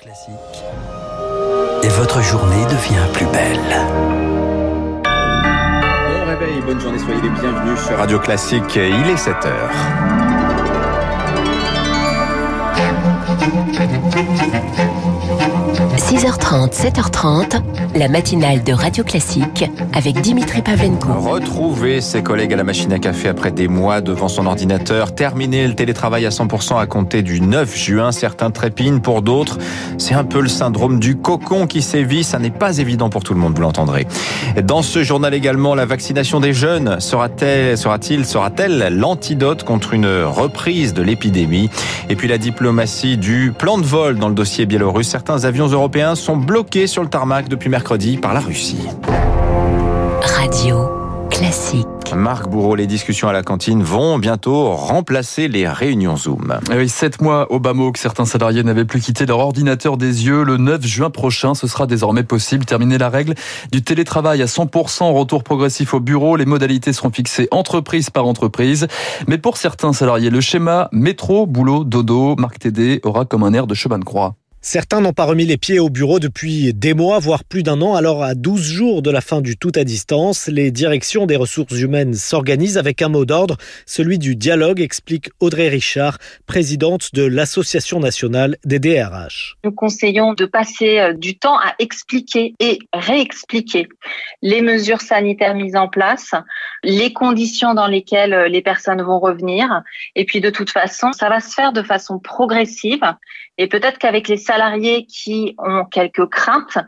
Classique. Et votre journée devient plus belle. Bon réveil, bonne journée, soyez les bienvenus sur Radio Classique. Il est 7 heures. – 6h30, 7h30, la matinale de Radio Classique avec Dimitri Pavlenko. Retrouver ses collègues à la machine à café après des mois devant son ordinateur, terminer le télétravail à 100% à compter du 9 juin, certains trépignent, pour d'autres, c'est un peu le syndrome du cocon qui sévit, ça n'est pas évident pour tout le monde, vous l'entendrez. Dans ce journal également, la vaccination des jeunes sera-t-elle, sera-t-il, sera-t-elle l'antidote contre une reprise de l'épidémie? Et puis la diplomatie du plan de vol dans le dossier biélorusse, certains avions européens sont bloqués sur le tarmac depuis mercredi par la Russie. Radio classique. Marc Bourreau, les discussions à la cantine vont bientôt remplacer les réunions Zoom. Et oui, sept mois au bas que certains salariés n'avaient plus quitté leur ordinateur des yeux. Le 9 juin prochain, ce sera désormais possible. Terminer la règle du télétravail à 100%, retour progressif au bureau. Les modalités seront fixées entreprise par entreprise. Mais pour certains salariés, le schéma métro, boulot, dodo, Marc Tédé aura comme un air de chemin de croix. Certains n'ont pas remis les pieds au bureau depuis des mois, voire plus d'un an. Alors, à 12 jours de la fin du tout à distance, les directions des ressources humaines s'organisent avec un mot d'ordre, celui du dialogue, explique Audrey Richard, présidente de l'Association nationale des DRH. Nous conseillons de passer euh, du temps à expliquer et réexpliquer les mesures sanitaires mises en place, les conditions dans lesquelles euh, les personnes vont revenir. Et puis, de toute façon, ça va se faire de façon progressive. Et peut-être qu'avec les salariés qui ont quelques craintes,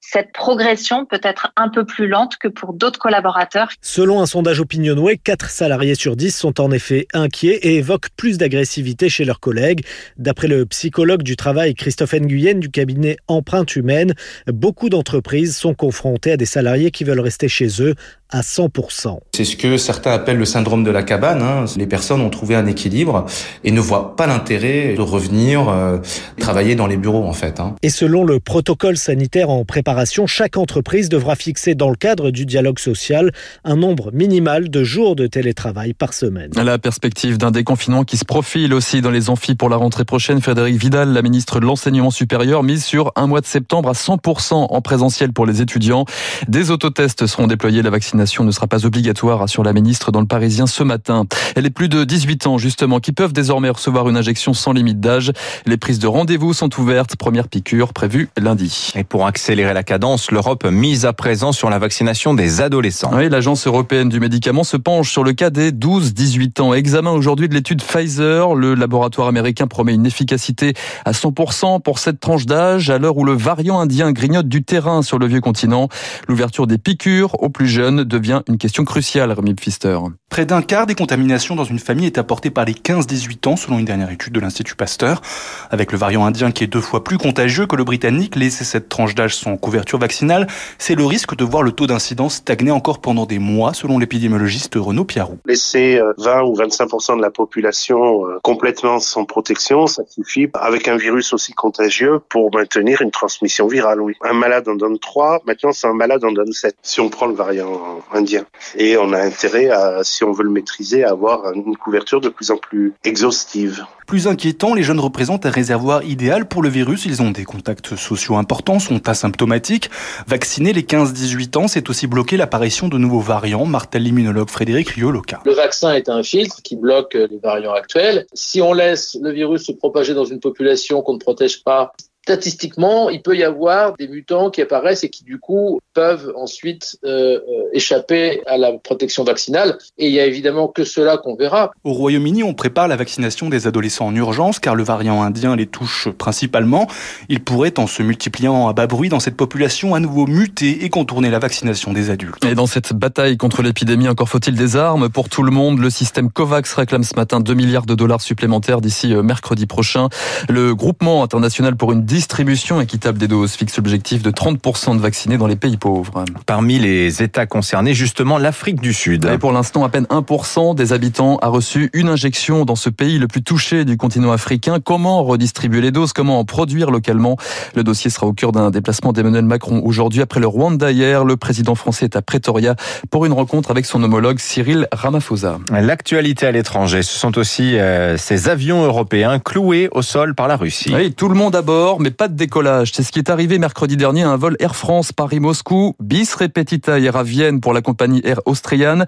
cette progression peut être un peu plus lente que pour d'autres collaborateurs. Selon un sondage Opinionway, 4 salariés sur 10 sont en effet inquiets et évoquent plus d'agressivité chez leurs collègues. D'après le psychologue du travail Christophe Nguyen du cabinet Empreinte Humaine, beaucoup d'entreprises sont confrontées à des salariés qui veulent rester chez eux à 100%. C'est ce que certains appellent le syndrome de la cabane. Hein. Les personnes ont trouvé un équilibre et ne voient pas l'intérêt de revenir euh, travailler dans les bureaux en fait. Hein. Et selon le protocole sanitaire en préparation, chaque entreprise devra fixer dans le cadre du dialogue social un nombre minimal de jours de télétravail par semaine. La perspective d'un déconfinement qui se profile aussi dans les amphis pour la rentrée prochaine, Frédéric Vidal, la ministre de l'enseignement supérieur, mise sur un mois de septembre à 100% en présentiel pour les étudiants. Des autotests seront déployés, la vaccination ne sera pas obligatoire, assure la ministre dans le Parisien ce matin. Elle est plus de 18 ans, justement, qui peuvent désormais recevoir une injection sans limite d'âge. Les prises de rendez-vous sont ouvertes. Première piqûre prévue lundi. Et pour accélérer la cadence, l'Europe mise à présent sur la vaccination des adolescents. Oui, l'Agence européenne du médicament se penche sur le cas des 12-18 ans. Examen aujourd'hui de l'étude Pfizer. Le laboratoire américain promet une efficacité à 100% pour cette tranche d'âge à l'heure où le variant indien grignote du terrain sur le vieux continent. L'ouverture des piqûres aux plus jeunes devient une question cruciale, Rémi Pfister. Près d'un quart des contaminations dans une famille est apporté par les 15-18 ans, selon une dernière étude de l'Institut Pasteur. Avec le variant indien qui est deux fois plus contagieux que le britannique, laisser cette tranche d'âge sans couverture vaccinale, c'est le risque de voir le taux d'incidence stagner encore pendant des mois, selon l'épidémiologiste Renaud Piarou. Laisser 20 euh, ou 25% de la population euh, complètement sans protection, ça suffit avec un virus aussi contagieux pour maintenir une transmission virale, oui. Un malade en donne 3, maintenant c'est un malade en donne 7. Si on prend le variant indien. Et on a intérêt à, si on veut le maîtriser, à avoir une couverture de plus en plus exhaustive. Plus inquiétant, les jeunes représentent un réservoir idéal pour le virus. Ils ont des contacts sociaux importants, sont asymptomatiques. Vacciner les 15-18 ans, c'est aussi bloquer l'apparition de nouveaux variants, martèle l'immunologue Frédéric Rioloca. Le vaccin est un filtre qui bloque les variants actuels. Si on laisse le virus se propager dans une population qu'on ne protège pas, statistiquement, il peut y avoir des mutants qui apparaissent et qui du coup peuvent ensuite euh, euh, échapper à la protection vaccinale. Et il y a évidemment que cela qu'on verra. Au Royaume-Uni, on prépare la vaccination des adolescents en urgence car le variant indien les touche principalement. Il pourrait, en se multipliant à bas bruit dans cette population, à nouveau muter et contourner la vaccination des adultes. Et dans cette bataille contre l'épidémie, encore faut-il des armes pour tout le monde. Le système COVAX réclame ce matin 2 milliards de dollars supplémentaires d'ici euh, mercredi prochain. Le groupement international pour une distribution équitable des doses fixe l'objectif de 30% de vaccinés dans les pays pauvres. Parmi les États concernés, justement, l'Afrique du Sud. Et pour l'instant, à peine 1% des habitants a reçu une injection dans ce pays le plus touché du continent africain. Comment redistribuer les doses? Comment en produire localement? Le dossier sera au cœur d'un déplacement d'Emmanuel Macron aujourd'hui. Après le Rwanda hier, le président français est à Pretoria pour une rencontre avec son homologue Cyril Ramaphosa. L'actualité à l'étranger, ce sont aussi euh, ces avions européens cloués au sol par la Russie. Oui, tout le monde à bord, mais pas de décollage. C'est ce qui est arrivé mercredi dernier à un vol Air France Paris-Moscou, bis repetita hier à Vienne pour la compagnie Air Austrian.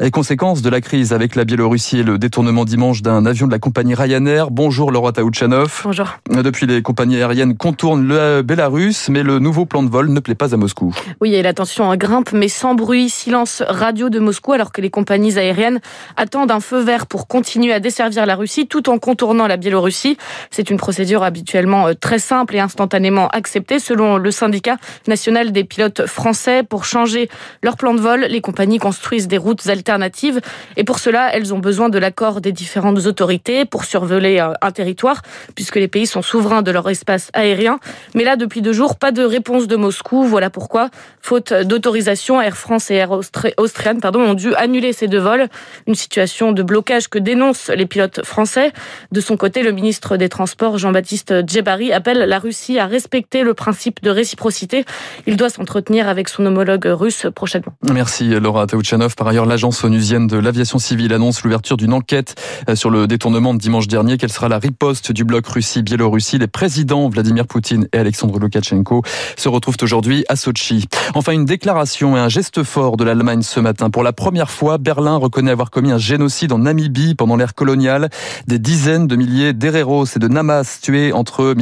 Les conséquences de la crise avec la Biélorussie et le détournement dimanche d'un avion de la compagnie Ryanair. Bonjour Laura Taouchanov. Bonjour. Depuis, les compagnies aériennes contournent le Bélarus, mais le nouveau plan de vol ne plaît pas à Moscou. Oui, et la tension grimpe, mais sans bruit. Silence radio de Moscou, alors que les compagnies aériennes attendent un feu vert pour continuer à desservir la Russie tout en contournant la Biélorussie. C'est une procédure habituellement euh, très simple et instantanément acceptée selon le syndicat national des pilotes français. Pour changer leur plan de vol, les compagnies construisent des routes alternatives et pour cela, elles ont besoin de l'accord des différentes autorités pour survoler euh, un territoire puisque les pays sont souverains de leur espace aérien. Mais là, depuis deux jours, pas de réponse de Moscou. Voilà pourquoi, faute d'autorisation, Air France et Air Austrian pardon, ont dû annuler ces deux vols. Une situation de blocage que dénoncent les pilotes français. De son côté, le ministre des Transports, Jean-Baptiste Djebari, appelle la Russie à respecter le principe de réciprocité. Il doit s'entretenir avec son homologue russe prochainement. Merci Laura Taouchanov. Par ailleurs, l'agence onusienne de l'aviation civile annonce l'ouverture d'une enquête euh, sur le détournement de dimanche dernier. Quelle sera la riposte du bloc Russie-Biélorussie? Les présidents Vladimir Poutine et Alexandre Loukachenko se retrouvent aujourd'hui à Sochi. Enfin, une déclaration et un geste fort de l'Allemagne ce matin. Pour la première fois, Berlin reconnaît avoir commis un génocide en Namibie pendant l'ère coloniale. Des dizaines de milliers d'Hereros et de Namas tués entre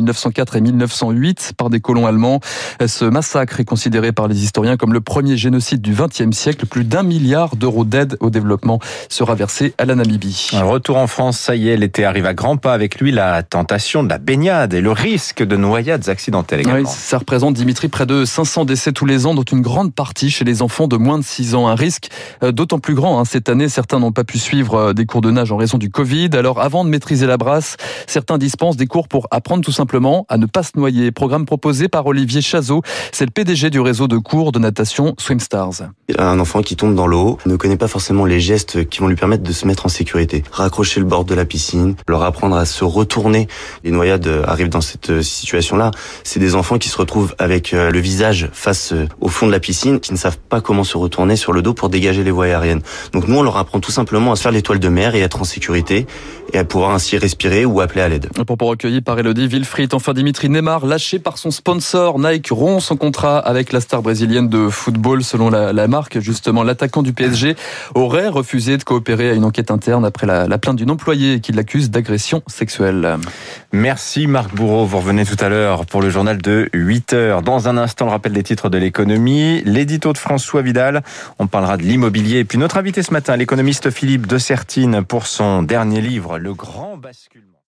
1904 et 1908 par des colons allemands. Ce massacre est considéré par les historiens comme le premier génocide du XXe siècle. Plus d'un milliard d'euros d'aide au développement sera versé à la Namibie. Un retour en France, ça y est, l'été arrive à grands pas. Avec lui, la tentation de la baignade et le risque de noyades accidentelles également. Oui, ça représente, Dimitri, près de 500 décès tous les ans, dont une grande partie chez les enfants de moins de 6 ans. Un risque euh, d'autant plus grand. Hein. Cette année, certains n'ont pas pu suivre euh, des cours de nage en raison du Covid. Alors, avant de maîtriser la brasse, certains dispensent des cours pour apprendre tout simplement à ne pas se noyer. Programme proposé par Olivier Chazot. C'est le PDG du réseau de cours de natation Swimstars. Un enfant qui tombe dans l'eau ne connaît pas forcément les gestes qui vont lui permettre de se mettre en sécurité. Raccrocher le bord de la piscine, leur apprendre à se retourner. Les noyades arrivent dans cette situation-là. C'est des enfants qui se retrouvent avec euh, le visage face au fond de la piscine, qui ne savent pas comment se retourner sur le dos pour dégager les voies aériennes. Donc nous, on leur apprend tout simplement à se faire l'étoile de mer et être en sécurité et à pouvoir ainsi respirer ou appeler à l'aide. Pour recueilli par Elodie Wilfried. Enfin, Dimitri Neymar, lâché par son sponsor, Nike rompt son contrat avec la star brésilienne de football. Selon la, la marque, justement, l'attaquant du PSG aurait refusé de coopérer à une enquête interne après la, la plainte d'une employée qui l'accuse d'agression sexuelle. Merci Marc Bourreau. Vous revenez tout à l'heure pour le journal de 8 heures. Dans un instant, le rappel des titres de l'économie, l'édito de François Vidal. On parlera de l'immobilier. Et puis notre invité ce matin, l'économiste Philippe de Sertine, pour son dernier livre, Le Grand Basculement.